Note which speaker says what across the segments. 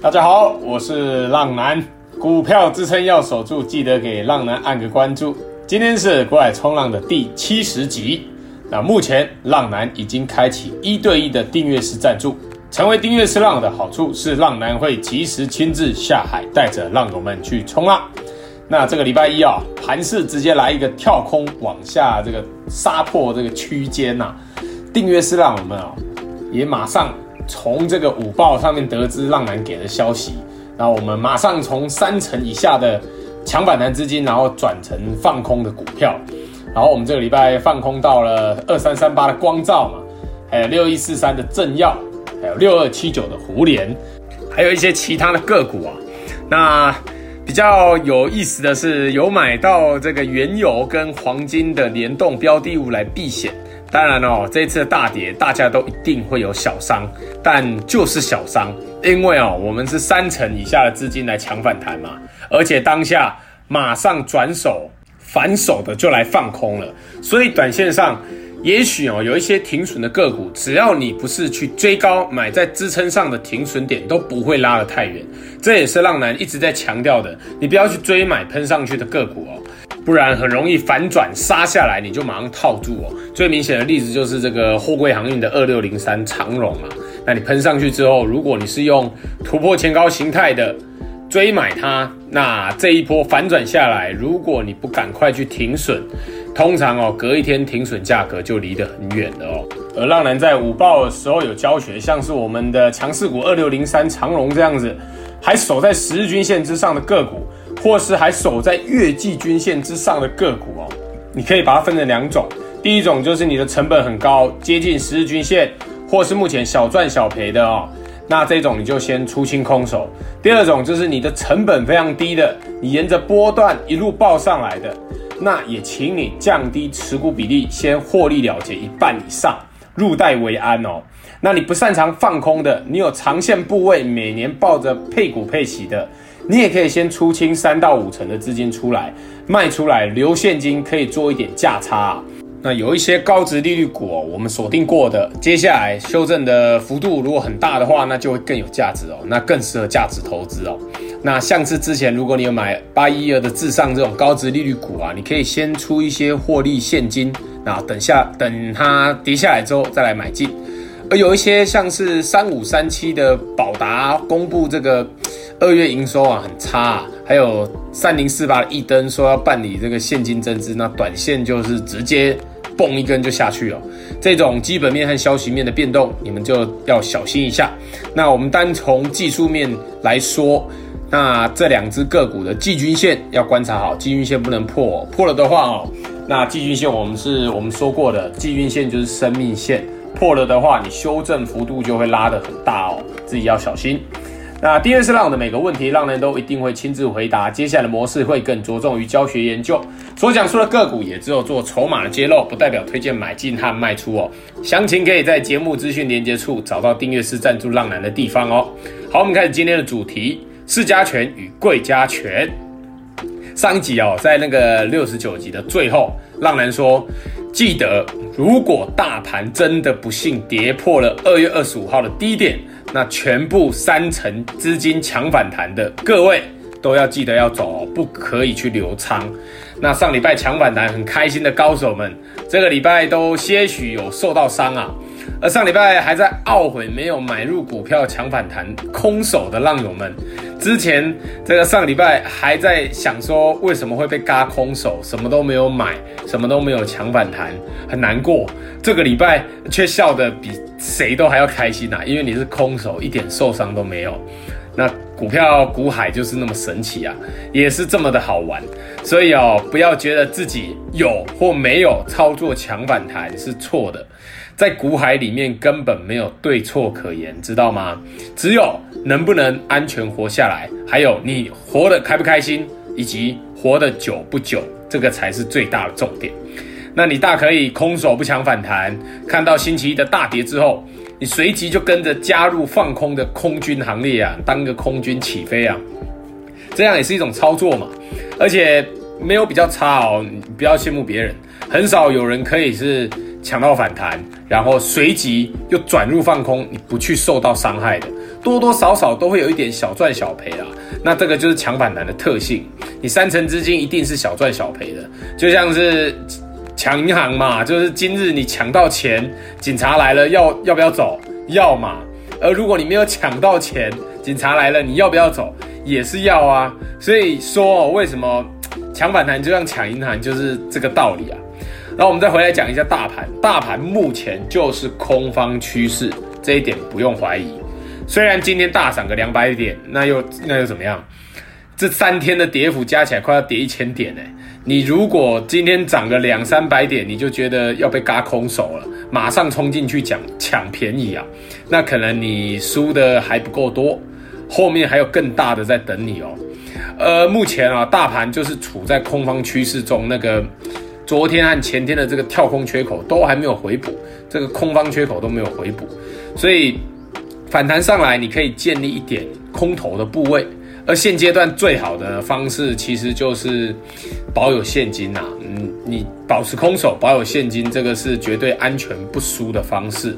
Speaker 1: 大家好，我是浪男，股票支撑要守住，记得给浪男按个关注。今天是股海冲浪的第七十集。那目前浪男已经开启一对一的订阅式赞助，成为订阅式浪的好处是浪男会及时亲自下海，带着浪友们去冲浪。那这个礼拜一啊，盘势直接来一个跳空往下，这个杀破这个区间呐。订阅式浪友们啊，也马上。从这个午报上面得知浪男给的消息，然后我们马上从三成以下的抢反弹资金，然后转成放空的股票，然后我们这个礼拜放空到了二三三八的光照嘛，还有六一四三的正耀，还有六二七九的胡联，还有一些其他的个股啊。那比较有意思的是，有买到这个原油跟黄金的联动标的物来避险。当然哦，这次的大跌，大家都一定会有小伤，但就是小伤，因为哦，我们是三成以下的资金来抢反弹嘛，而且当下马上转手反手的就来放空了，所以短线上也许哦有一些停损的个股，只要你不是去追高买在支撑上的停损点，都不会拉得太远。这也是浪男一直在强调的，你不要去追买喷上去的个股哦。不然很容易反转杀下来，你就马上套住哦。最明显的例子就是这个货柜航运的二六零三长荣嘛。那你喷上去之后，如果你是用突破前高形态的追买它，那这一波反转下来，如果你不赶快去停损，通常哦隔一天停损价格就离得很远了哦。而浪人在午报的时候有教学，像是我们的强势股二六零三长龙这样子，还守在十日均线之上的个股。或是还守在月季均线之上的个股哦，你可以把它分成两种。第一种就是你的成本很高，接近十日均线，或是目前小赚小赔的哦，那这种你就先出清空手。第二种就是你的成本非常低的，你沿着波段一路报上来的，那也请你降低持股比例，先获利了结一半以上，入袋为安哦。那你不擅长放空的，你有长线部位，每年抱着配股配息的。你也可以先出清三到五成的资金出来，卖出来留现金，可以做一点价差。那有一些高值利率股哦，我们锁定过的，接下来修正的幅度如果很大的话，那就会更有价值哦，那更适合价值投资哦。那像是之前如果你有买八一二的至上这种高值利率股啊，你可以先出一些获利现金，那等下等它跌下来之后再来买进。而有一些像是三五三七的宝达公布这个。二月营收啊很差啊，还有三零四八的益登说要办理这个现金增资，那短线就是直接蹦一根就下去了。这种基本面和消息面的变动，你们就要小心一下。那我们单从技术面来说，那这两只个股的季均线要观察好，季均线不能破，破了的话哦，那季均线我们是我们说过的，季均线就是生命线，破了的话，你修正幅度就会拉得很大哦，自己要小心。那订阅式浪的每个问题，浪人都一定会亲自回答。接下来的模式会更着重于教学研究，所讲述的个股也只有做筹码的揭露，不代表推荐买进和卖出哦。详情可以在节目资讯连接处找到订阅式赞助浪男的地方哦。好，我们开始今天的主题：市家权与贵家权。上一集哦，在那个六十九集的最后，浪男说，记得如果大盘真的不幸跌破了二月二十五号的低点。那全部三成资金抢反弹的各位都要记得要走，不可以去留仓。那上礼拜抢反弹很开心的高手们，这个礼拜都些许有受到伤啊。而上礼拜还在懊悔没有买入股票抢反弹空手的浪友们，之前这个上礼拜还在想说为什么会被嘎空手，什么都没有买，什么都没有抢反弹，很难过。这个礼拜却笑得比谁都还要开心啊，因为你是空手，一点受伤都没有。那股票股海就是那么神奇啊，也是这么的好玩。所以哦，不要觉得自己有或没有操作强反弹是错的。在股海里面根本没有对错可言，知道吗？只有能不能安全活下来，还有你活得开不开心，以及活得久不久，这个才是最大的重点。那你大可以空手不抢反弹，看到星期一的大跌之后，你随即就跟着加入放空的空军行列啊，当个空军起飞啊，这样也是一种操作嘛。而且没有比较差哦，你不要羡慕别人，很少有人可以是。抢到反弹，然后随即又转入放空，你不去受到伤害的，多多少少都会有一点小赚小赔啊。那这个就是抢反弹的特性，你三成资金一定是小赚小赔的，就像是抢银行嘛，就是今日你抢到钱，警察来了要要不要走？要嘛。而如果你没有抢到钱，警察来了你要不要走？也是要啊。所以说为什么抢反弹就像抢银行，就是这个道理啊。然后我们再回来讲一下大盘，大盘目前就是空方趋势，这一点不用怀疑。虽然今天大涨个两百点，那又那又怎么样？这三天的跌幅加起来快要跌一千点呢。你如果今天涨个两三百点，你就觉得要被嘎空手了，马上冲进去抢抢便宜啊，那可能你输的还不够多，后面还有更大的在等你哦。呃，目前啊，大盘就是处在空方趋势中，那个。昨天和前天的这个跳空缺口都还没有回补，这个空方缺口都没有回补，所以反弹上来，你可以建立一点空头的部位。而现阶段最好的方式其实就是保有现金呐，嗯，你保持空手，保有现金，这个是绝对安全不输的方式。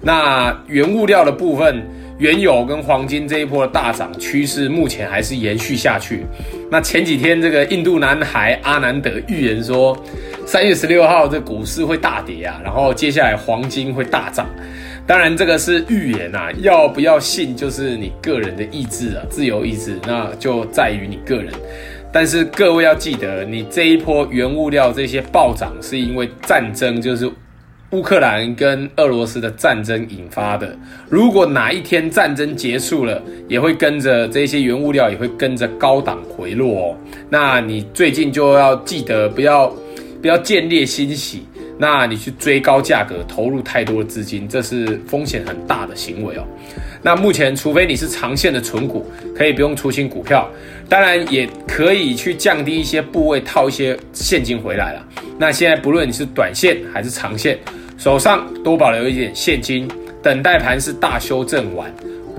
Speaker 1: 那原物料的部分。原油跟黄金这一波的大涨趋势目前还是延续下去。那前几天这个印度男孩阿南德预言说，三月十六号这股市会大跌啊，然后接下来黄金会大涨。当然这个是预言啊，要不要信就是你个人的意志啊，自由意志，那就在于你个人。但是各位要记得，你这一波原物料这些暴涨是因为战争，就是。乌克兰跟俄罗斯的战争引发的，如果哪一天战争结束了，也会跟着这些原物料也会跟着高档回落哦。那你最近就要记得不要不要见猎心喜，那你去追高价格，投入太多的资金，这是风险很大的行为哦。那目前，除非你是长线的存股，可以不用出清股票，当然也可以去降低一些部位，套一些现金回来了。那现在不论你是短线还是长线，手上多保留一点现金，等待盘是大修正完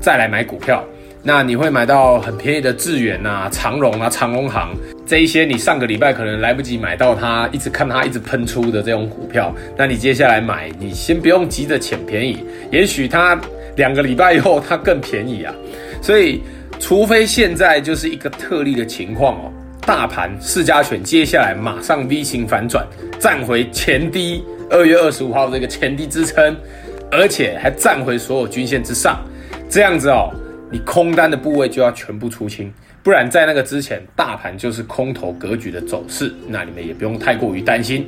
Speaker 1: 再来买股票。那你会买到很便宜的智原啊、长荣啊、长荣行这一些，你上个礼拜可能来不及买到它，一直看它一直喷出的这种股票，那你接下来买，你先不用急着捡便宜，也许它。两个礼拜以后，它更便宜啊，所以除非现在就是一个特例的情况哦，大盘四家犬接下来马上 V 型反转，站回前低，二月二十五号这个前低支撑，而且还站回所有均线之上，这样子哦，你空单的部位就要全部出清，不然在那个之前，大盘就是空头格局的走势，那你们也不用太过于担心。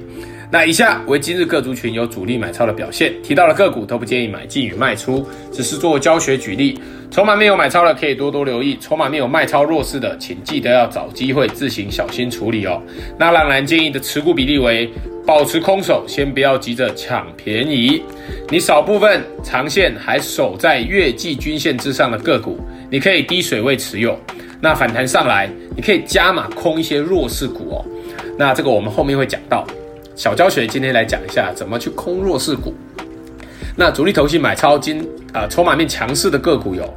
Speaker 1: 那以下为今日各族群有主力买超的表现，提到的个股都不建议买进与卖出，只是做教学举例。筹码面有买超的可以多多留意，筹码面有卖超弱势的，请记得要找机会自行小心处理哦。那浪男建议的持股比例为保持空手，先不要急着抢便宜。你少部分长线还守在月季均线之上的个股，你可以低水位持有。那反弹上来，你可以加码空一些弱势股哦。那这个我们后面会讲到。小教学今天来讲一下怎么去空弱势股。那主力投信买超金啊，呃，筹码面强势的个股有，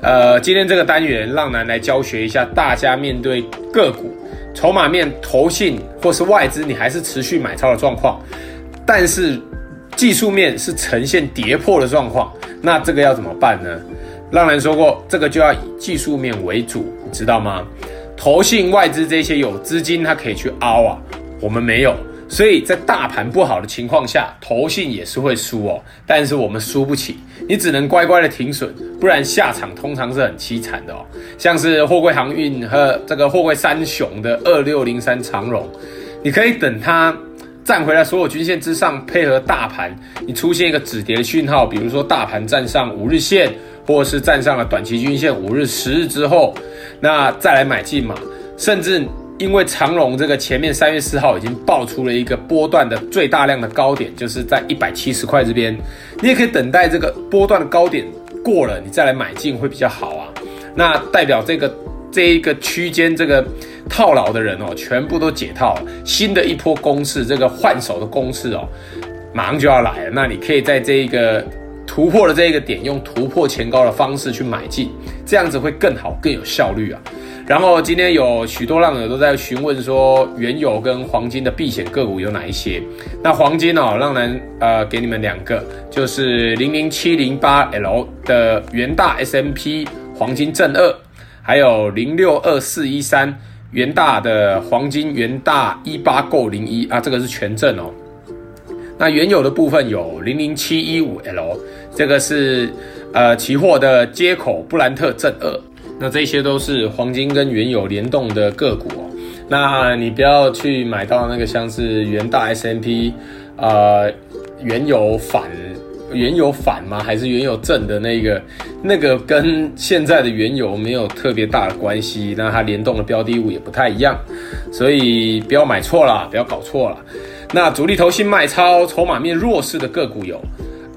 Speaker 1: 呃，今天这个单元浪男来教学一下大家面对个股筹码面投信或是外资，你还是持续买超的状况，但是技术面是呈现跌破的状况，那这个要怎么办呢？浪人说过，这个就要以技术面为主，你知道吗？投信外资这些有资金，它可以去凹啊，我们没有。所以在大盘不好的情况下，投信也是会输哦。但是我们输不起，你只能乖乖的停损，不然下场通常是很凄惨的哦。像是货柜航运和这个货柜三雄的二六零三长荣，你可以等它站回来所有均线之上，配合大盘，你出现一个止跌的讯号，比如说大盘站上五日线，或是站上了短期均线五日、十日之后，那再来买进嘛，甚至。因为长龙这个前面三月四号已经爆出了一个波段的最大量的高点，就是在一百七十块这边，你也可以等待这个波段的高点过了，你再来买进会比较好啊。那代表这个这一个区间这个套牢的人哦，全部都解套了，新的一波攻势，这个换手的攻势哦，马上就要来了。那你可以在这一个突破了这一个点，用突破前高的方式去买进，这样子会更好更有效率啊。然后今天有许多浪友都在询问说，原油跟黄金的避险个股有哪一些？那黄金哦，浪人呃给你们两个，就是零零七零八 L 的元大 S M P 黄金正二，还有零六二四一三元大的黄金元大一八购零一啊，这个是权证哦。那原油的部分有零零七一五 L，这个是呃期货的接口布兰特正二。那这些都是黄金跟原油联动的个股哦。那你不要去买到那个像是元大 S M P 呃，原油反原油反吗？还是原油正的那个？那个跟现在的原油没有特别大的关系。那它联动的标的物也不太一样，所以不要买错了，不要搞错了。那主力投信卖超，筹码面弱势的个股有。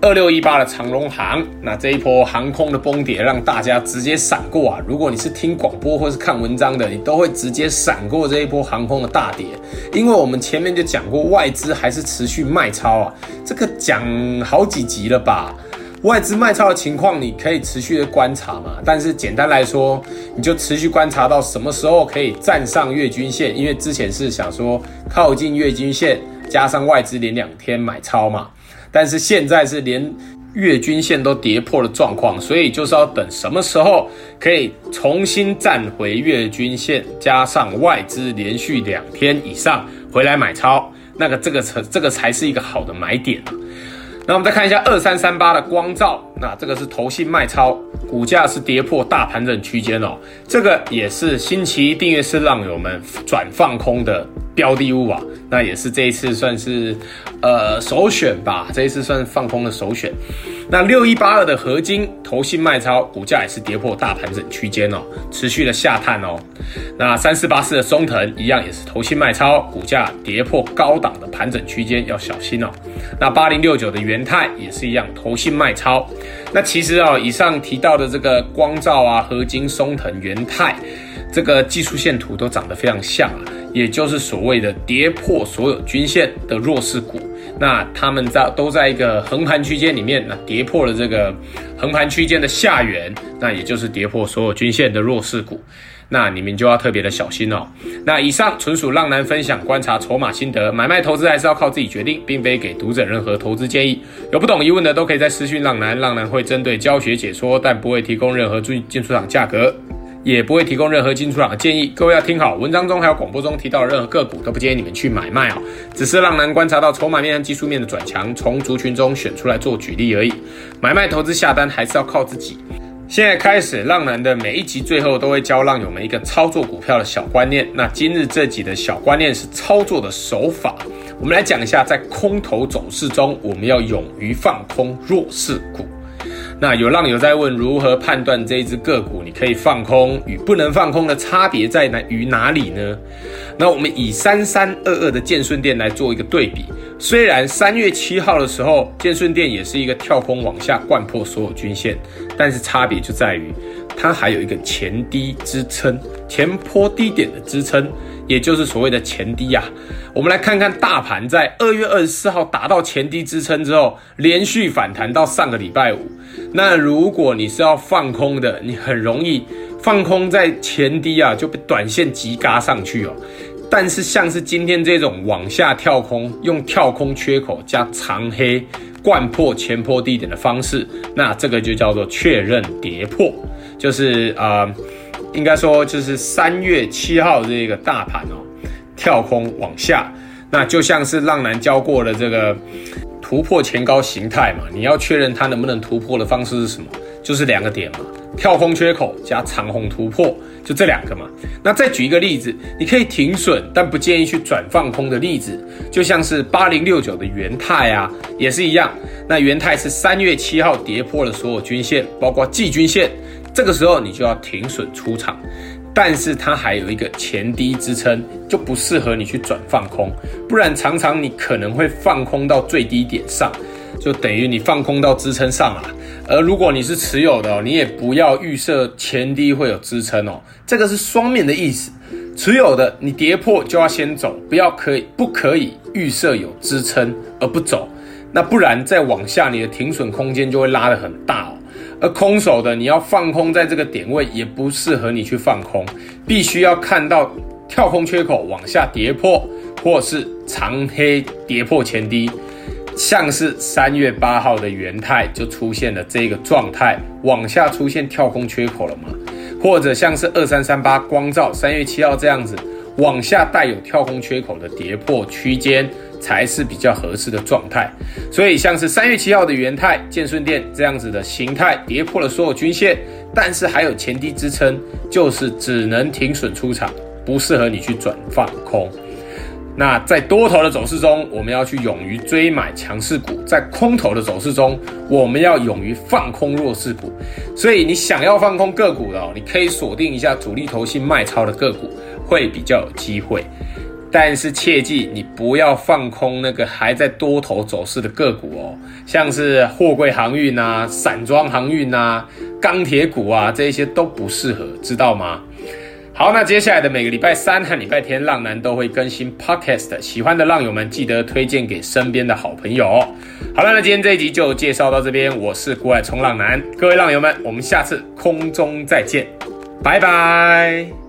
Speaker 1: 二六一八的长荣航，那这一波航空的崩跌，让大家直接闪过啊！如果你是听广播或是看文章的，你都会直接闪过这一波航空的大跌，因为我们前面就讲过，外资还是持续卖超啊，这个讲好几集了吧？外资卖超的情况，你可以持续的观察嘛，但是简单来说，你就持续观察到什么时候可以站上月均线，因为之前是想说靠近月均线，加上外资连两天买超嘛。但是现在是连月均线都跌破的状况，所以就是要等什么时候可以重新站回月均线，加上外资连续两天以上回来买超，那个这个才这个才是一个好的买点。那我们再看一下二三三八的光照，那这个是投信卖超，股价是跌破大盘整区间哦，这个也是星期一订阅式浪友们转放空的标的物啊，那也是这一次算是呃首选吧，这一次算放空的首选。那六一八二的合金投信卖超，股价也是跌破大盘整区间哦，持续的下探哦。那三四八四的松腾一样也是投信卖超，股价跌破高档的盘整区间，要小心哦。那八零六九的元泰也是一样，投信卖超。那其实啊、哦，以上提到的这个光照啊、合金、松腾、元泰，这个技术线图都长得非常像啊。也就是所谓的跌破所有均线的弱势股，那他们在都在一个横盘区间里面，那跌破了这个横盘区间的下缘，那也就是跌破所有均线的弱势股，那你们就要特别的小心哦。那以上纯属浪男分享观察筹码心得，买卖投资还是要靠自己决定，并非给读者任何投资建议。有不懂疑问的都可以在私讯浪男，浪男会针对教学解说，但不会提供任何进进出场价格。也不会提供任何进出场的建议，各位要听好。文章中还有广播中提到的任何个股都不建议你们去买卖哦，只是浪男观察到筹码面和技术面的转强，从族群中选出来做举例而已。买卖投资下单还是要靠自己。现在开始，浪男的每一集最后都会教浪友们一个操作股票的小观念。那今日这集的小观念是操作的手法，我们来讲一下，在空头走势中，我们要勇于放空弱势股。那有浪友在问，如何判断这一只个股你可以放空与不能放空的差别在哪于哪里呢？那我们以三三二二的建顺电来做一个对比。虽然三月七号的时候，建顺电也是一个跳空往下掼破所有均线，但是差别就在于它还有一个前低支撑、前坡低点的支撑。也就是所谓的前低啊，我们来看看大盘在二月二十四号达到前低支撑之后，连续反弹到上个礼拜五。那如果你是要放空的，你很容易放空在前低啊，就被短线急嘎上去哦。但是像是今天这种往下跳空，用跳空缺口加长黑贯破前坡低点的方式，那这个就叫做确认跌破，就是啊。应该说，就是三月七号这个大盘哦，跳空往下，那就像是浪男教过的这个突破前高形态嘛。你要确认它能不能突破的方式是什么？就是两个点嘛，跳空缺口加长红突破，就这两个嘛。那再举一个例子，你可以停损，但不建议去转放空的例子，就像是八零六九的元泰啊，也是一样。那元泰是三月七号跌破了所有均线，包括季均线。这个时候你就要停损出场，但是它还有一个前低支撑，就不适合你去转放空，不然常常你可能会放空到最低点上，就等于你放空到支撑上了。而如果你是持有的，你也不要预设前低会有支撑哦，这个是双面的意思。持有的你跌破就要先走，不要可以不可以预设有支撑而不走，那不然再往下你的停损空间就会拉得很大哦。而空手的你要放空在这个点位，也不适合你去放空，必须要看到跳空缺口往下跌破，或是长黑跌破前低。像是三月八号的元太就出现了这个状态，往下出现跳空缺口了嘛？或者像是二三三八光照三月七号这样子，往下带有跳空缺口的跌破区间，才是比较合适的状态。所以像是三月七号的元泰、建顺电这样子的形态，跌破了所有均线，但是还有前低支撑，就是只能停损出场，不适合你去转放空。那在多头的走势中，我们要去勇于追买强势股；在空头的走势中，我们要勇于放空弱势股。所以，你想要放空个股的，你可以锁定一下主力投信卖超的个股，会比较有机会。但是切记，你不要放空那个还在多头走势的个股哦，像是货柜航运啊、散装航运啊、钢铁股啊，这些都不适合，知道吗？好，那接下来的每个礼拜三和礼拜天，浪男都会更新 Podcast。喜欢的浪友们，记得推荐给身边的好朋友。好了，那今天这一集就介绍到这边。我是股海冲浪男，各位浪友们，我们下次空中再见，拜拜。